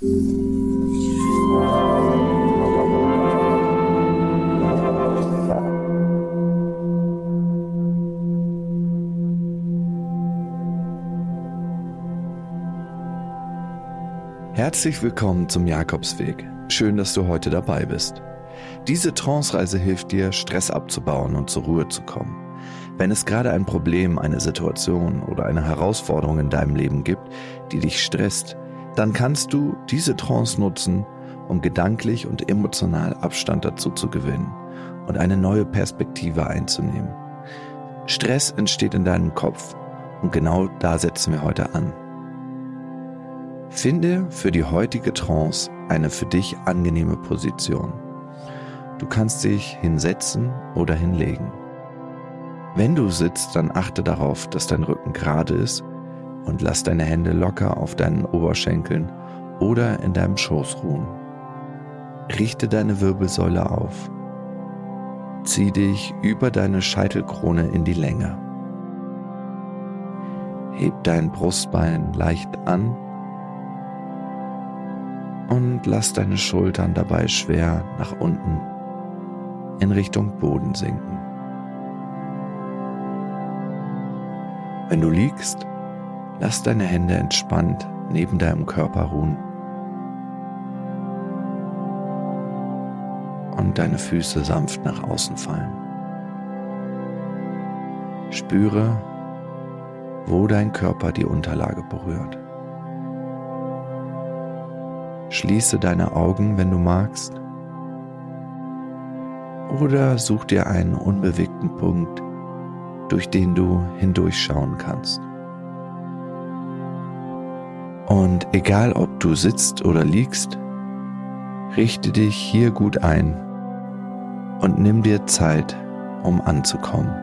Herzlich willkommen zum Jakobsweg. Schön, dass du heute dabei bist. Diese Trance-Reise hilft dir, Stress abzubauen und zur Ruhe zu kommen. Wenn es gerade ein Problem, eine Situation oder eine Herausforderung in deinem Leben gibt, die dich stresst, dann kannst du diese Trance nutzen, um gedanklich und emotional Abstand dazu zu gewinnen und eine neue Perspektive einzunehmen. Stress entsteht in deinem Kopf und genau da setzen wir heute an. Finde für die heutige Trance eine für dich angenehme Position. Du kannst dich hinsetzen oder hinlegen. Wenn du sitzt, dann achte darauf, dass dein Rücken gerade ist und lass deine Hände locker auf deinen Oberschenkeln oder in deinem Schoß ruhen. Richte deine Wirbelsäule auf. Zieh dich über deine Scheitelkrone in die Länge. Heb dein Brustbein leicht an und lass deine Schultern dabei schwer nach unten in Richtung Boden sinken. Wenn du liegst, lass deine Hände entspannt neben deinem Körper ruhen und deine Füße sanft nach außen fallen. Spüre, wo dein Körper die Unterlage berührt. Schließe deine Augen, wenn du magst. Oder such dir einen unbewegten Punkt, durch den du hindurchschauen kannst. Und egal ob du sitzt oder liegst, richte dich hier gut ein und nimm dir Zeit, um anzukommen.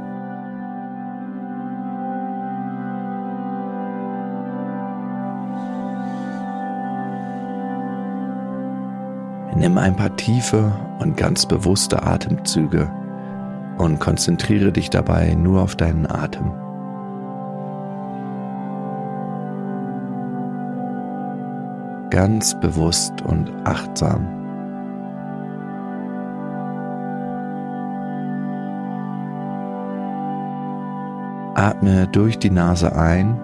Nimm ein paar tiefe und ganz bewusste Atemzüge und konzentriere dich dabei nur auf deinen Atem. Ganz bewusst und achtsam. Atme durch die Nase ein.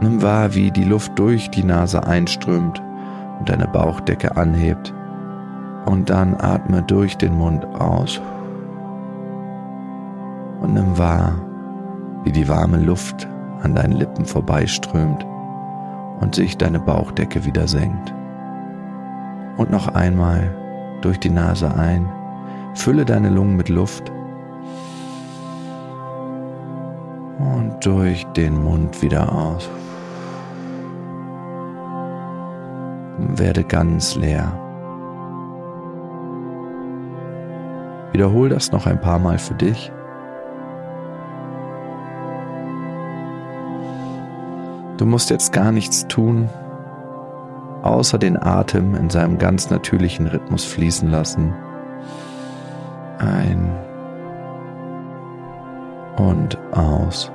Nimm wahr, wie die Luft durch die Nase einströmt und deine Bauchdecke anhebt. Und dann atme durch den Mund aus. Und nimm wahr, wie die warme Luft an deinen Lippen vorbeiströmt und sich deine Bauchdecke wieder senkt. Und noch einmal durch die Nase ein. Fülle deine Lungen mit Luft. Und durch den Mund wieder aus. werde ganz leer. Wiederhol das noch ein paar Mal für dich. Du musst jetzt gar nichts tun, außer den Atem in seinem ganz natürlichen Rhythmus fließen lassen. Ein und aus.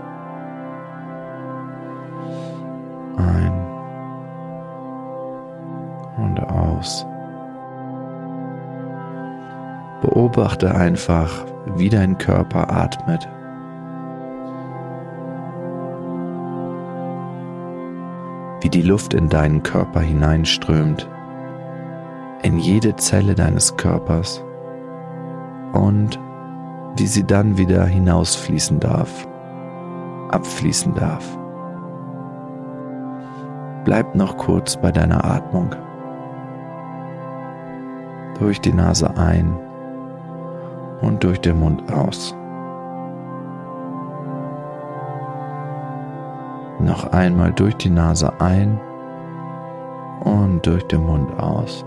Ein und aus. Beobachte einfach, wie dein Körper atmet. Wie die Luft in deinen Körper hineinströmt, in jede Zelle deines Körpers und wie sie dann wieder hinausfließen darf, abfließen darf. Bleib noch kurz bei deiner Atmung. Durch die Nase ein und durch den Mund aus. Noch einmal durch die Nase ein und durch den Mund aus.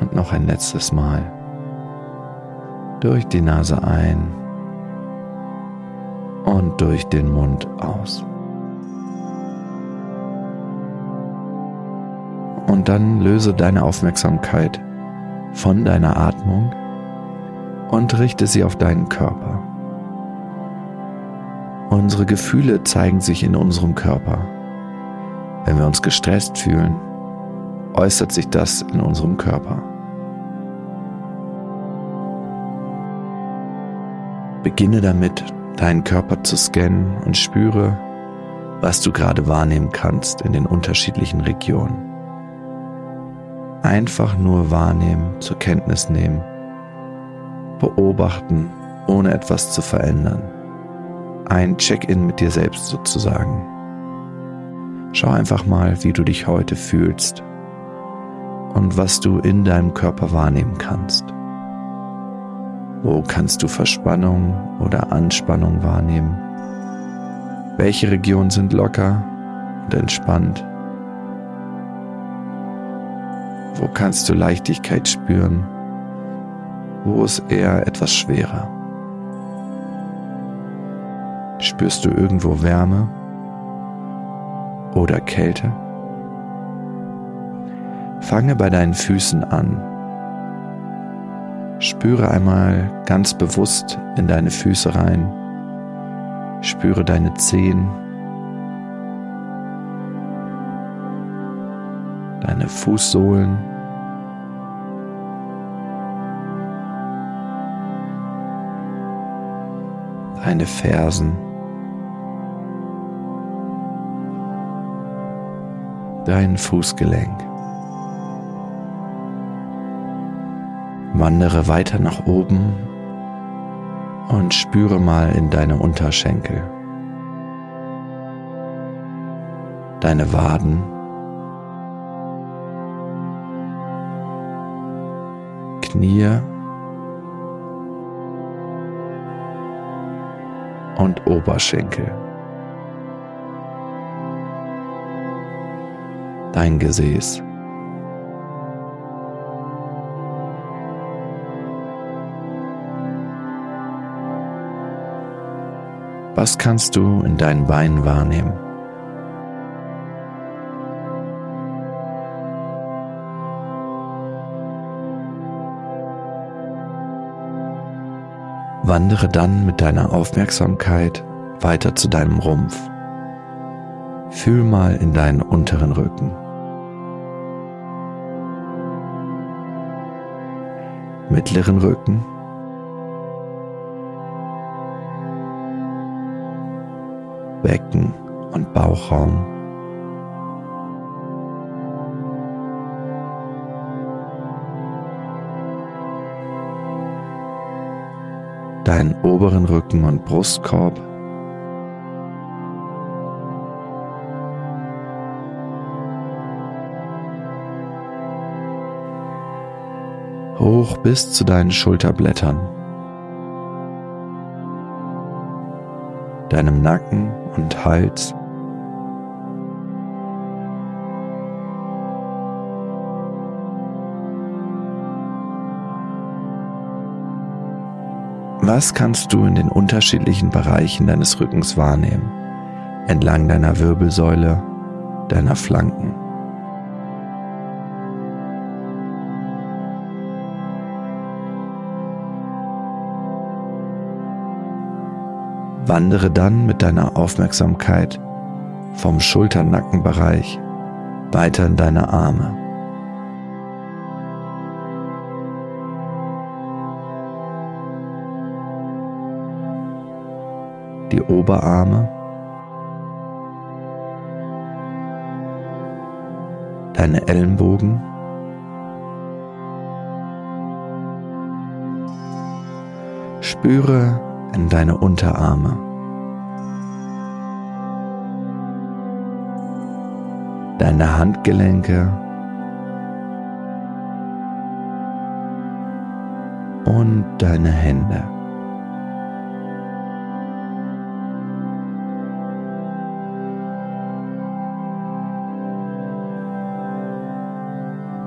Und noch ein letztes Mal. Durch die Nase ein und durch den Mund aus. Und dann löse deine Aufmerksamkeit von deiner Atmung und richte sie auf deinen Körper. Unsere Gefühle zeigen sich in unserem Körper. Wenn wir uns gestresst fühlen, äußert sich das in unserem Körper. Beginne damit, deinen Körper zu scannen und spüre, was du gerade wahrnehmen kannst in den unterschiedlichen Regionen. Einfach nur wahrnehmen, zur Kenntnis nehmen, beobachten, ohne etwas zu verändern. Ein Check-in mit dir selbst sozusagen. Schau einfach mal, wie du dich heute fühlst und was du in deinem Körper wahrnehmen kannst. Wo kannst du Verspannung oder Anspannung wahrnehmen? Welche Regionen sind locker und entspannt? Wo kannst du Leichtigkeit spüren? Wo ist eher etwas schwerer? Spürst du irgendwo Wärme oder Kälte? Fange bei deinen Füßen an. Spüre einmal ganz bewusst in deine Füße rein. Spüre deine Zehen, deine Fußsohlen. Deine Fersen. Dein Fußgelenk. Wandere weiter nach oben und spüre mal in deine Unterschenkel, deine Waden, Knie und Oberschenkel. Dein Gesäß. Was kannst du in deinen Beinen wahrnehmen? Wandere dann mit deiner Aufmerksamkeit weiter zu deinem Rumpf. Fühl mal in deinen unteren Rücken. Mittleren Rücken Becken und Bauchraum. Deinen oberen Rücken und Brustkorb. Hoch bis zu deinen Schulterblättern. deinem Nacken und Hals. Was kannst du in den unterschiedlichen Bereichen deines Rückens wahrnehmen? Entlang deiner Wirbelsäule, deiner Flanken. Wandere dann mit deiner Aufmerksamkeit vom Schulternackenbereich weiter in deine Arme. Die Oberarme, deine Ellenbogen, spüre in deine Unterarme. Deine Handgelenke und deine Hände.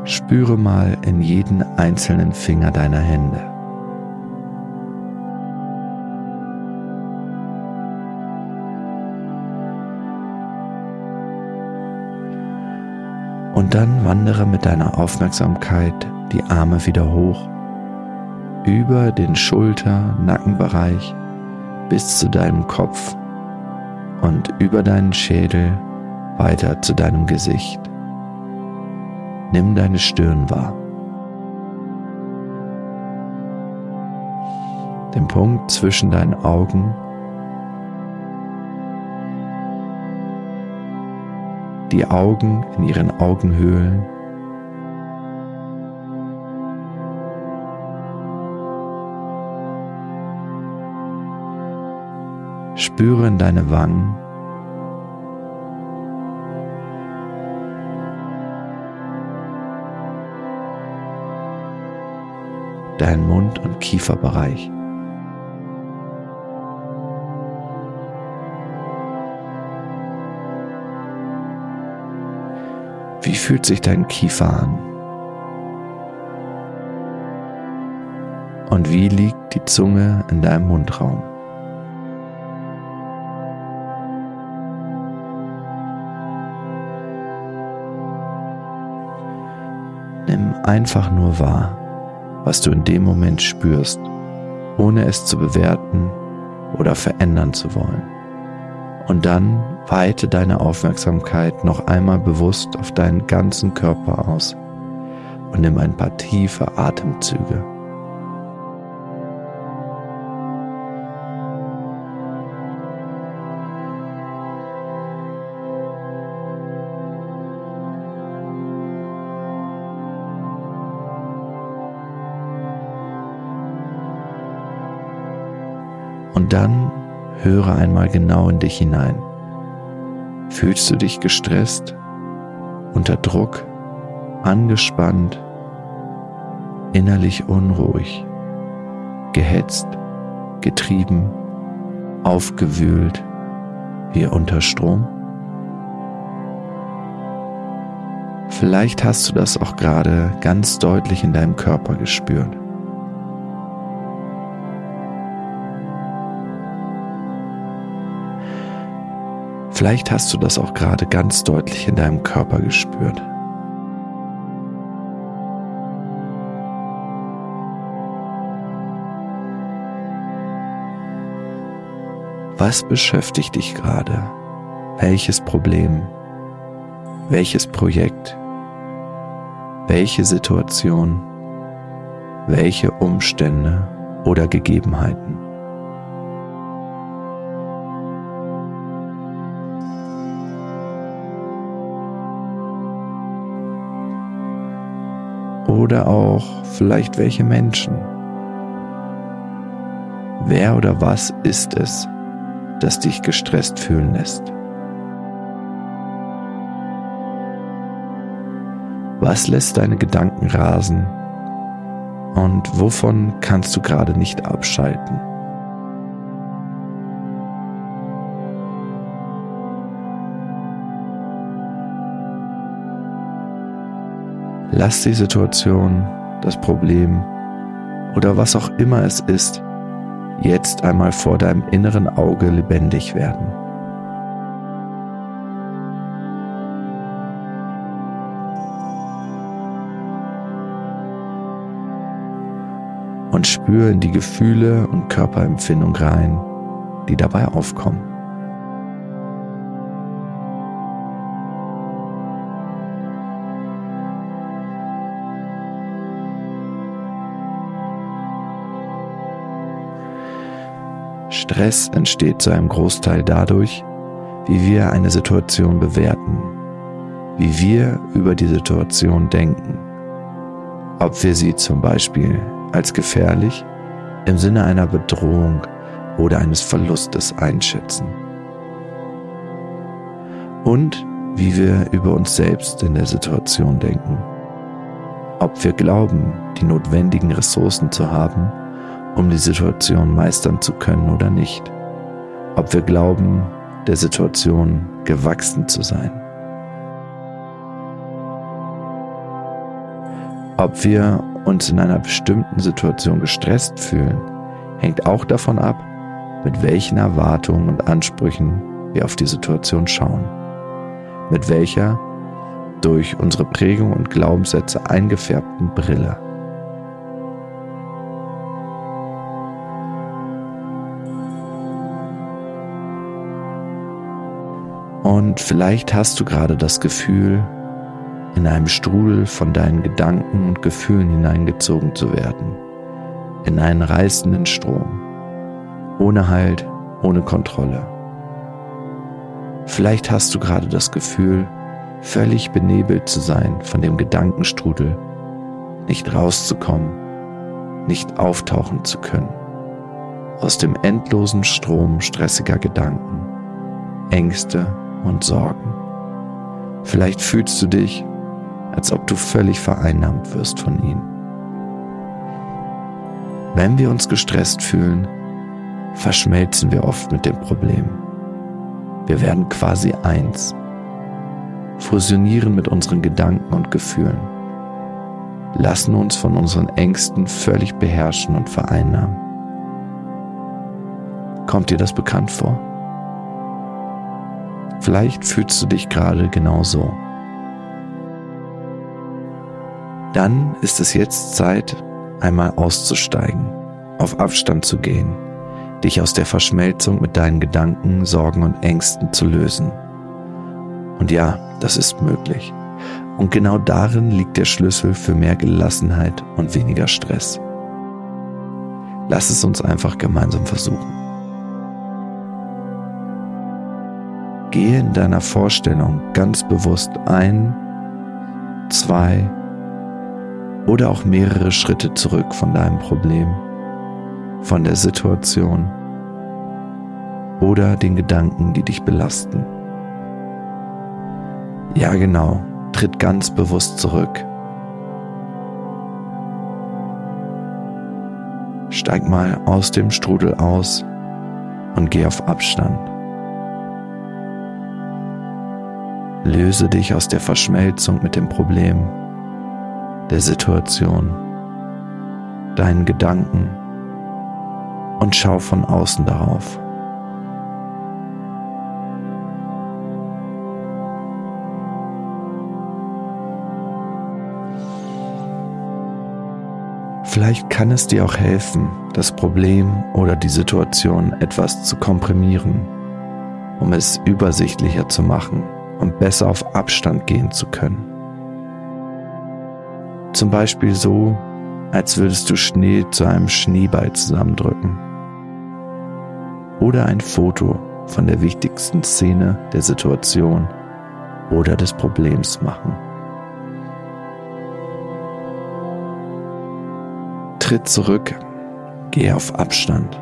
Spüre mal in jeden einzelnen Finger deiner Hände. Und dann wandere mit deiner Aufmerksamkeit die Arme wieder hoch, über den Schulter-Nackenbereich bis zu deinem Kopf und über deinen Schädel weiter zu deinem Gesicht. Nimm deine Stirn wahr. Den Punkt zwischen deinen Augen. Die Augen in ihren Augenhöhlen. Spüre in deine Wangen. Dein Mund- und Kieferbereich. Fühlt sich dein Kiefer an? Und wie liegt die Zunge in deinem Mundraum? Nimm einfach nur wahr, was du in dem Moment spürst, ohne es zu bewerten oder verändern zu wollen. Und dann weite deine Aufmerksamkeit noch einmal bewusst auf deinen ganzen Körper aus und nimm ein paar tiefe Atemzüge. Und dann höre einmal genau in dich hinein. Fühlst du dich gestresst, unter Druck, angespannt, innerlich unruhig, gehetzt, getrieben, aufgewühlt, wie unter Strom? Vielleicht hast du das auch gerade ganz deutlich in deinem Körper gespürt. Vielleicht hast du das auch gerade ganz deutlich in deinem Körper gespürt. Was beschäftigt dich gerade? Welches Problem? Welches Projekt? Welche Situation? Welche Umstände oder Gegebenheiten? Oder auch vielleicht welche Menschen. Wer oder was ist es, das dich gestresst fühlen lässt? Was lässt deine Gedanken rasen? Und wovon kannst du gerade nicht abschalten? Lass die Situation, das Problem oder was auch immer es ist, jetzt einmal vor deinem inneren Auge lebendig werden. Und spür in die Gefühle und Körperempfindung rein, die dabei aufkommen. Stress entsteht zu einem Großteil dadurch, wie wir eine Situation bewerten, wie wir über die Situation denken, ob wir sie zum Beispiel als gefährlich im Sinne einer Bedrohung oder eines Verlustes einschätzen. Und wie wir über uns selbst in der Situation denken, ob wir glauben, die notwendigen Ressourcen zu haben, um die Situation meistern zu können oder nicht. Ob wir glauben, der Situation gewachsen zu sein. Ob wir uns in einer bestimmten Situation gestresst fühlen, hängt auch davon ab, mit welchen Erwartungen und Ansprüchen wir auf die Situation schauen. Mit welcher durch unsere Prägung und Glaubenssätze eingefärbten Brille. Und vielleicht hast du gerade das Gefühl, in einem Strudel von deinen Gedanken und Gefühlen hineingezogen zu werden, in einen reißenden Strom, ohne Halt, ohne Kontrolle. Vielleicht hast du gerade das Gefühl, völlig benebelt zu sein von dem Gedankenstrudel, nicht rauszukommen, nicht auftauchen zu können, aus dem endlosen Strom stressiger Gedanken, Ängste und Sorgen. Vielleicht fühlst du dich, als ob du völlig vereinnahmt wirst von ihnen. Wenn wir uns gestresst fühlen, verschmelzen wir oft mit dem Problem. Wir werden quasi eins, fusionieren mit unseren Gedanken und Gefühlen, lassen uns von unseren Ängsten völlig beherrschen und vereinnahmen. Kommt dir das bekannt vor? Vielleicht fühlst du dich gerade genau so. Dann ist es jetzt Zeit, einmal auszusteigen, auf Abstand zu gehen, dich aus der Verschmelzung mit deinen Gedanken, Sorgen und Ängsten zu lösen. Und ja, das ist möglich. Und genau darin liegt der Schlüssel für mehr Gelassenheit und weniger Stress. Lass es uns einfach gemeinsam versuchen. Gehe in deiner Vorstellung ganz bewusst ein, zwei oder auch mehrere Schritte zurück von deinem Problem, von der Situation oder den Gedanken, die dich belasten. Ja genau, tritt ganz bewusst zurück. Steig mal aus dem Strudel aus und geh auf Abstand. Löse dich aus der Verschmelzung mit dem Problem, der Situation, deinen Gedanken und schau von außen darauf. Vielleicht kann es dir auch helfen, das Problem oder die Situation etwas zu komprimieren, um es übersichtlicher zu machen und besser auf Abstand gehen zu können. Zum Beispiel so, als würdest du Schnee zu einem Schneeball zusammendrücken. Oder ein Foto von der wichtigsten Szene der Situation oder des Problems machen. Tritt zurück, geh auf Abstand.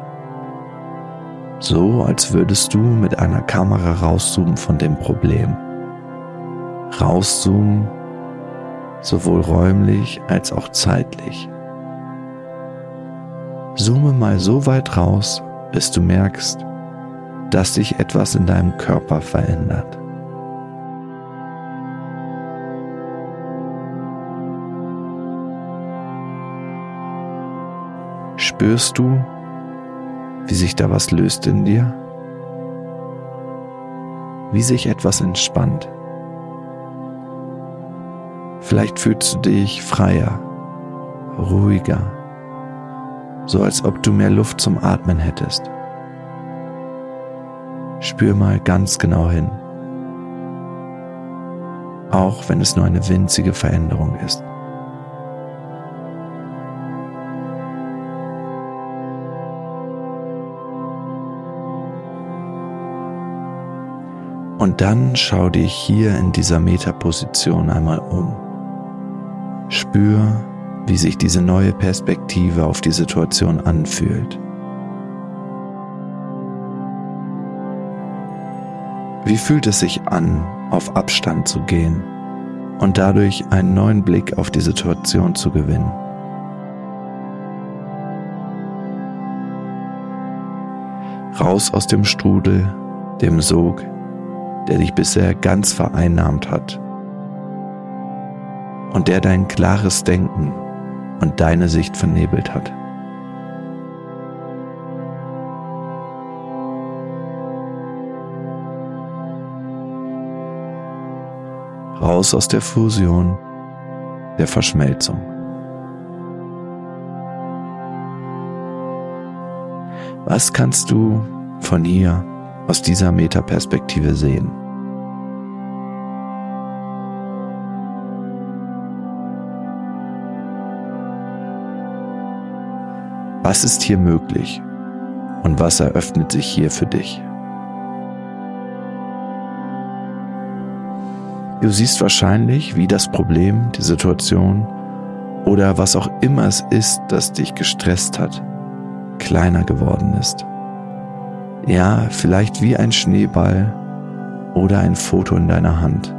So als würdest du mit einer Kamera rauszoomen von dem Problem rauszoomen, sowohl räumlich als auch zeitlich. Zoome mal so weit raus, bis du merkst, dass sich etwas in deinem Körper verändert. Spürst du, wie sich da was löst in dir? Wie sich etwas entspannt? Vielleicht fühlst du dich freier, ruhiger, so als ob du mehr Luft zum Atmen hättest. Spür mal ganz genau hin, auch wenn es nur eine winzige Veränderung ist. Und dann schau dich hier in dieser Metaposition einmal um. Spür, wie sich diese neue Perspektive auf die Situation anfühlt. Wie fühlt es sich an, auf Abstand zu gehen und dadurch einen neuen Blick auf die Situation zu gewinnen? Raus aus dem Strudel, dem Sog, der dich bisher ganz vereinnahmt hat und der dein klares Denken und deine Sicht vernebelt hat. Raus aus der Fusion, der Verschmelzung. Was kannst du von hier aus dieser Metaperspektive sehen? Was ist hier möglich und was eröffnet sich hier für dich? Du siehst wahrscheinlich, wie das Problem, die Situation oder was auch immer es ist, das dich gestresst hat, kleiner geworden ist. Ja, vielleicht wie ein Schneeball oder ein Foto in deiner Hand.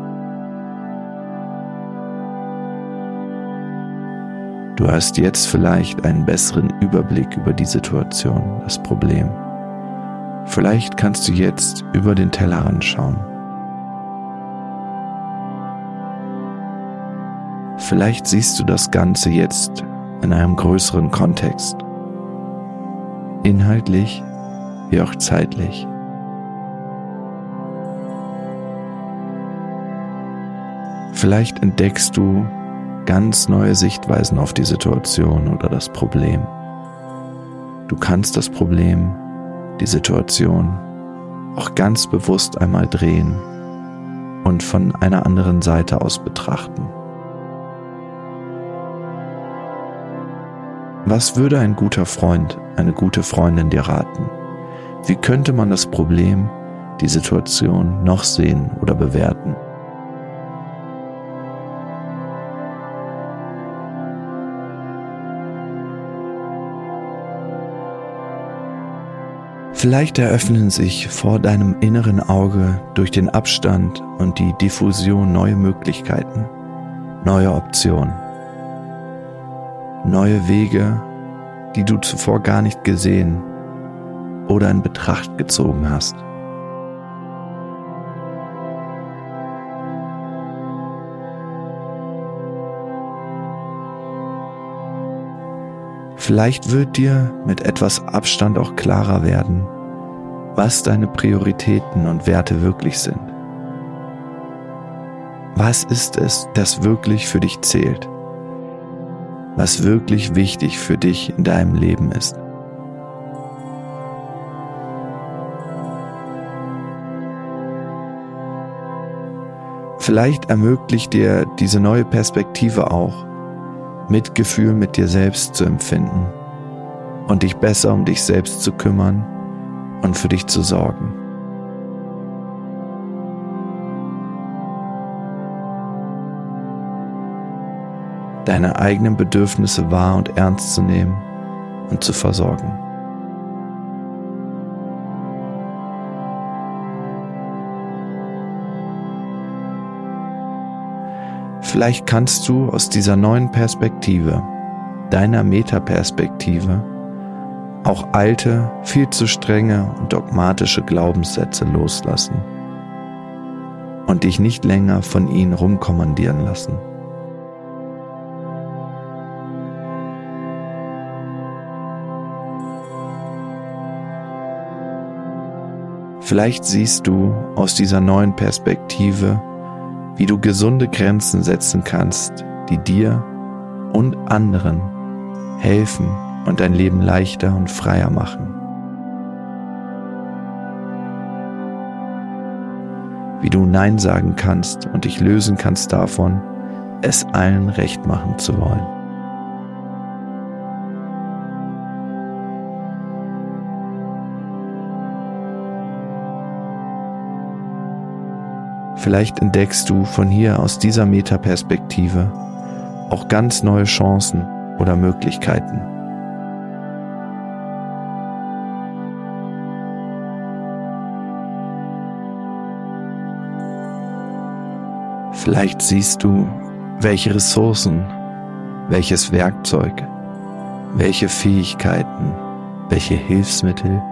Du hast jetzt vielleicht einen besseren Überblick über die Situation, das Problem. Vielleicht kannst du jetzt über den Tellerrand schauen. Vielleicht siehst du das Ganze jetzt in einem größeren Kontext. Inhaltlich wie auch zeitlich. Vielleicht entdeckst du ganz neue Sichtweisen auf die Situation oder das Problem. Du kannst das Problem, die Situation auch ganz bewusst einmal drehen und von einer anderen Seite aus betrachten. Was würde ein guter Freund, eine gute Freundin dir raten? Wie könnte man das Problem, die Situation noch sehen oder bewerten? Vielleicht eröffnen sich vor deinem inneren Auge durch den Abstand und die Diffusion neue Möglichkeiten, neue Optionen neue Wege, die du zuvor gar nicht gesehen oder in Betracht gezogen hast. Vielleicht wird dir mit etwas Abstand auch klarer werden, was deine Prioritäten und Werte wirklich sind. Was ist es, das wirklich für dich zählt? was wirklich wichtig für dich in deinem Leben ist. Vielleicht ermöglicht dir diese neue Perspektive auch, Mitgefühl mit dir selbst zu empfinden und dich besser um dich selbst zu kümmern und für dich zu sorgen. deine eigenen Bedürfnisse wahr und ernst zu nehmen und zu versorgen. Vielleicht kannst du aus dieser neuen Perspektive, deiner Metaperspektive, auch alte, viel zu strenge und dogmatische Glaubenssätze loslassen und dich nicht länger von ihnen rumkommandieren lassen. Vielleicht siehst du aus dieser neuen Perspektive, wie du gesunde Grenzen setzen kannst, die dir und anderen helfen und dein Leben leichter und freier machen. Wie du Nein sagen kannst und dich lösen kannst davon, es allen recht machen zu wollen. Vielleicht entdeckst du von hier aus dieser Metaperspektive auch ganz neue Chancen oder Möglichkeiten. Vielleicht siehst du, welche Ressourcen, welches Werkzeug, welche Fähigkeiten, welche Hilfsmittel,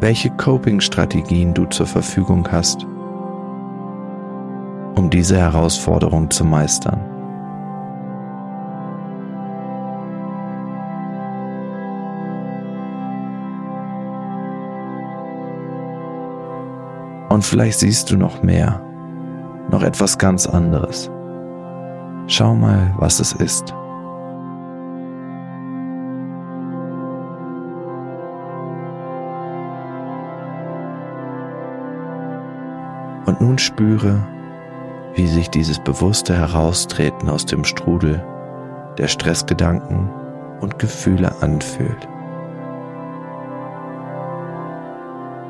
welche Coping-Strategien du zur Verfügung hast um diese Herausforderung zu meistern. Und vielleicht siehst du noch mehr, noch etwas ganz anderes. Schau mal, was es ist. Und nun spüre, wie sich dieses bewusste Heraustreten aus dem Strudel der Stressgedanken und Gefühle anfühlt.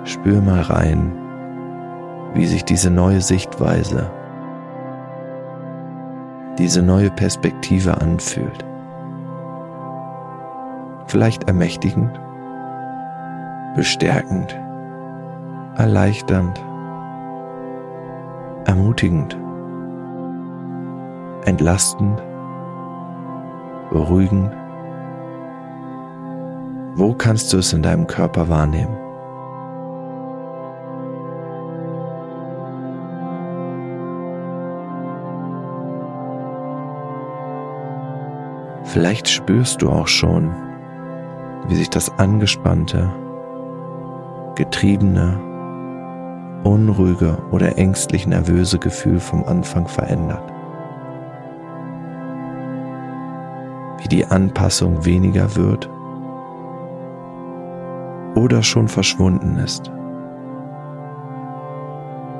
Spür mal rein, wie sich diese neue Sichtweise, diese neue Perspektive anfühlt. Vielleicht ermächtigend, bestärkend, erleichternd, ermutigend entlastend, beruhigend. Wo kannst du es in deinem Körper wahrnehmen? Vielleicht spürst du auch schon, wie sich das angespannte, getriebene, unruhige oder ängstlich nervöse Gefühl vom Anfang verändert. Wie die Anpassung weniger wird oder schon verschwunden ist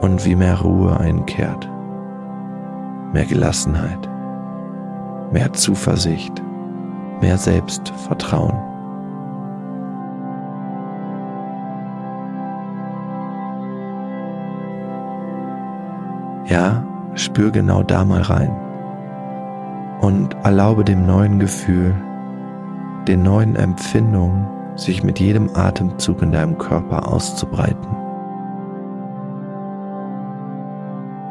und wie mehr Ruhe einkehrt, mehr Gelassenheit, mehr Zuversicht, mehr Selbstvertrauen. Ja, spür genau da mal rein und erlaube dem neuen Gefühl, den neuen Empfindungen, sich mit jedem Atemzug in deinem Körper auszubreiten.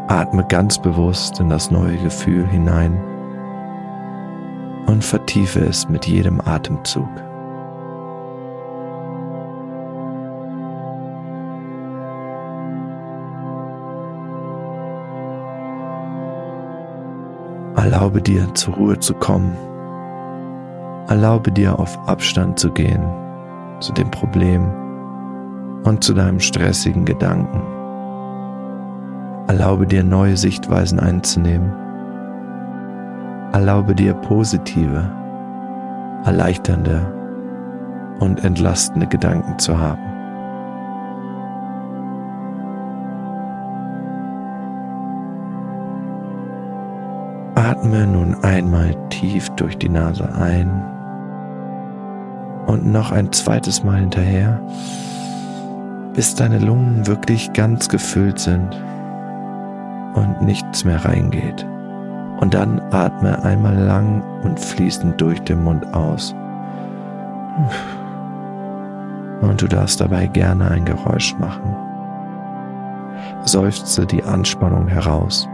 Atme ganz bewusst in das neue Gefühl hinein und vertiefe es mit jedem Atemzug. Erlaube dir zur Ruhe zu kommen. Erlaube dir auf Abstand zu gehen zu dem Problem und zu deinem stressigen Gedanken. Erlaube dir neue Sichtweisen einzunehmen Erlaube dir positive, erleichternde und entlastende Gedanken zu haben. Atme nun einmal tief durch die Nase ein und noch ein zweites Mal hinterher, bis deine Lungen wirklich ganz gefüllt sind und nichts mehr reingeht. Und dann atme einmal lang und fließend durch den Mund aus. Und du darfst dabei gerne ein Geräusch machen. Seufze die Anspannung heraus.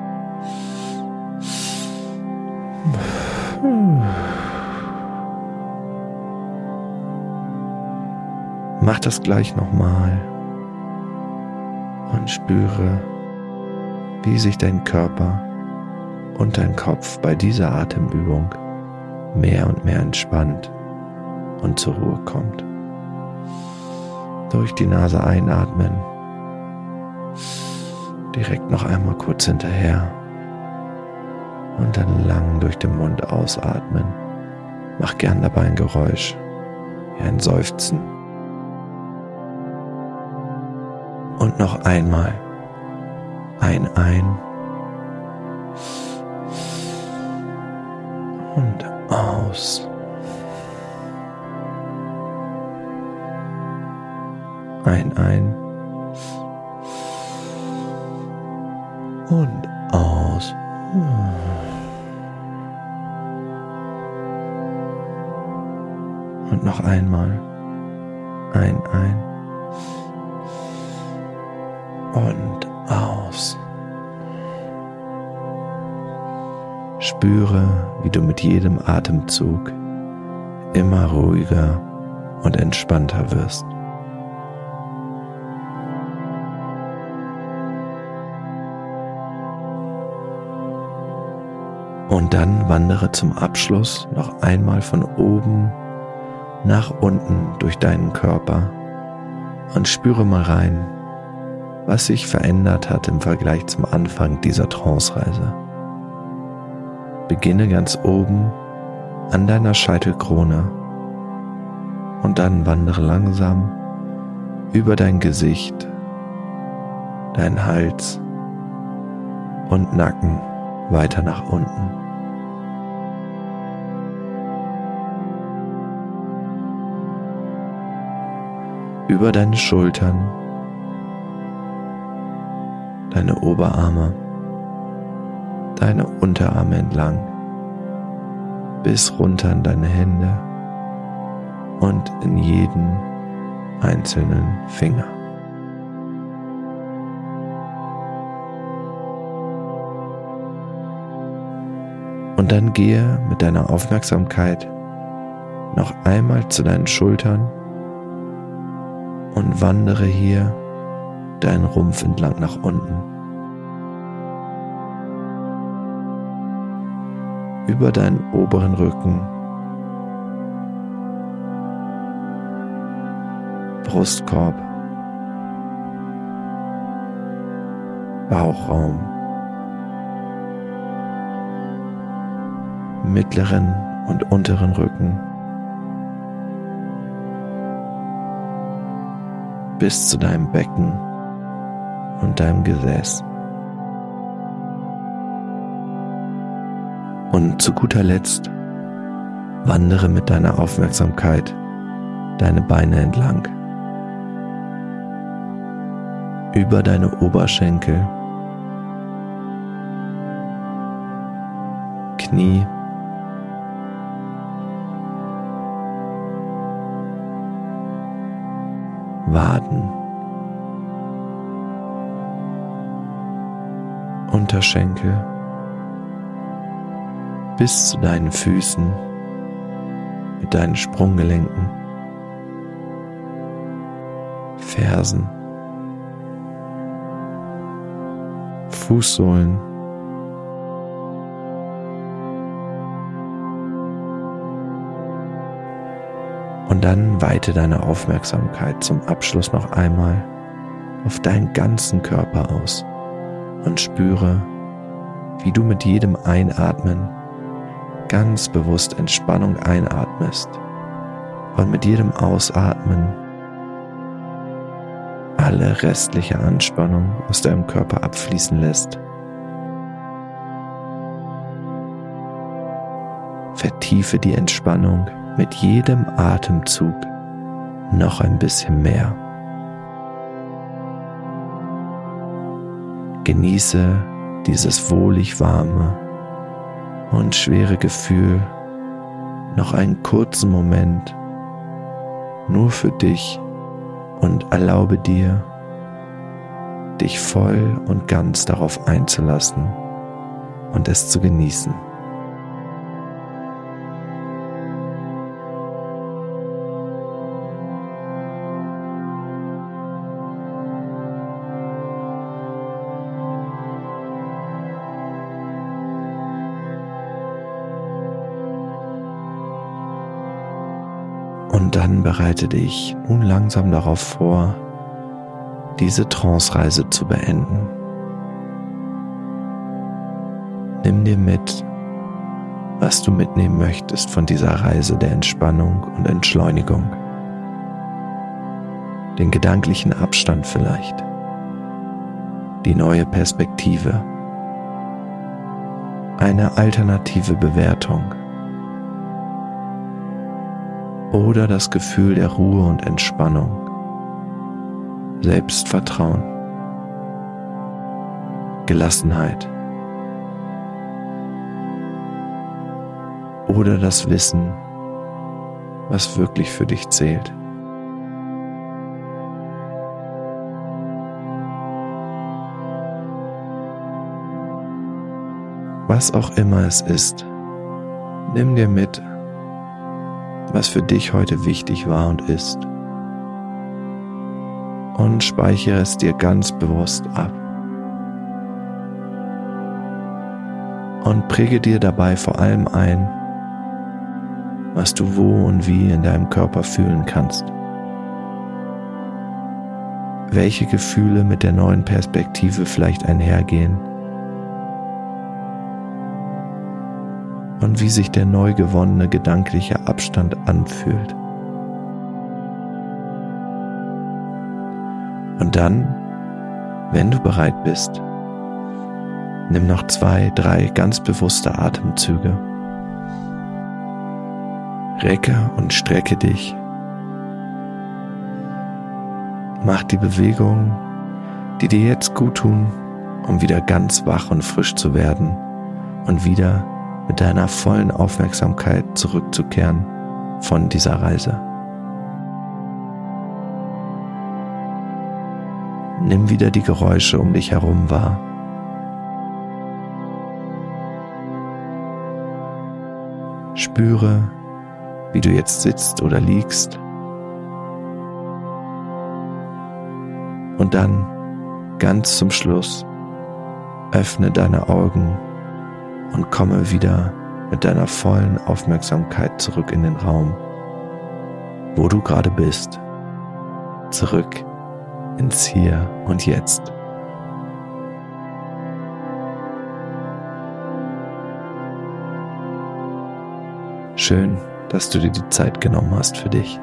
Mach das gleich nochmal und spüre, wie sich dein Körper und dein Kopf bei dieser Atemübung mehr und mehr entspannt und zur Ruhe kommt. Durch die Nase einatmen, direkt noch einmal kurz hinterher und dann lang durch den Mund ausatmen. Mach gern dabei ein Geräusch, wie ein Seufzen. Und noch einmal ein ein und aus. Ein, ein und aus. Und noch einmal. Ein, ein und aus. Spüre, wie du mit jedem Atemzug immer ruhiger und entspannter wirst. Und dann wandere zum Abschluss noch einmal von oben nach unten durch deinen Körper und spüre mal rein, was sich verändert hat im Vergleich zum Anfang dieser Trance-Reise. Beginne ganz oben an deiner Scheitelkrone und dann wandere langsam über dein Gesicht, dein Hals und Nacken weiter nach unten. Über deine Schultern deine Oberarme, deine Unterarme entlang, bis runter in deine Hände und in jeden einzelnen Finger. Und dann gehe mit deiner Aufmerksamkeit noch einmal zu deinen Schultern und wandere hier deinen Rumpf entlang nach unten. Über deinen oberen Rücken, Brustkorb, Bauchraum, mittleren und unteren Rücken. bis zu deinem Becken und deinem Gesäß. Und zu guter Letzt wandere mit deiner Aufmerksamkeit deine Beine entlang. Über deine Oberschenkel, Knie, Waden, Unterschenkel bis zu deinen Füßen mit deinen Sprunggelenken, Fersen, Fußsohlen, Und dann weite deine Aufmerksamkeit zum Abschluss noch einmal auf deinen ganzen Körper aus und spüre, wie du mit jedem Einatmen ganz bewusst Entspannung einatmest und mit jedem Ausatmen alle restliche Anspannung aus deinem Körper abfließen lässt. Vertiefe die Entspannung mit jedem Atemzug noch ein bisschen mehr. Genieße dieses wohlig warme und schwere Gefühl noch einen kurzen Moment nur für dich und erlaube dir, dich voll und ganz darauf einzulassen und es zu genießen. Und dann bereite dich nun langsam darauf vor, diese Trance-Reise zu beenden. Nimm dir mit, was du mitnehmen möchtest von dieser Reise der Entspannung und Entschleunigung. Den gedanklichen Abstand vielleicht. Die neue Perspektive. Eine alternative Bewertung oder das Gefühl der Ruhe und Entspannung, Selbstvertrauen, Gelassenheit. Oder das Wissen, was wirklich für dich zählt. Was auch immer es ist, nimm dir mit was für dich heute wichtig war und ist. Und speichere es dir ganz bewusst ab. Und präge dir dabei vor allem ein, was du wo und wie in deinem Körper fühlen kannst. Welche Gefühle mit der neuen Perspektive vielleicht einhergehen und wie sich der neu gewonnene gedankliche Abstand anfühlt. Und dann, wenn du bereit bist, nimm noch zwei, drei ganz bewusste Atemzüge. Recke und strecke dich. Mach die Bewegungen, die dir jetzt gut tun, um wieder ganz wach und frisch zu werden und wieder mit deiner vollen Aufmerksamkeit zurückzukehren von dieser Reise. Nimm wieder die Geräusche um dich herum wahr. Spüre, wie du jetzt sitzt oder liegst. Und dann, ganz zum Schluss, öffne deine Augen und komme wieder mit deiner vollen Aufmerksamkeit zurück in den Raum, wo du gerade bist, zurück ins Hier und Jetzt. Schön, dass du dir die Zeit genommen hast für dich.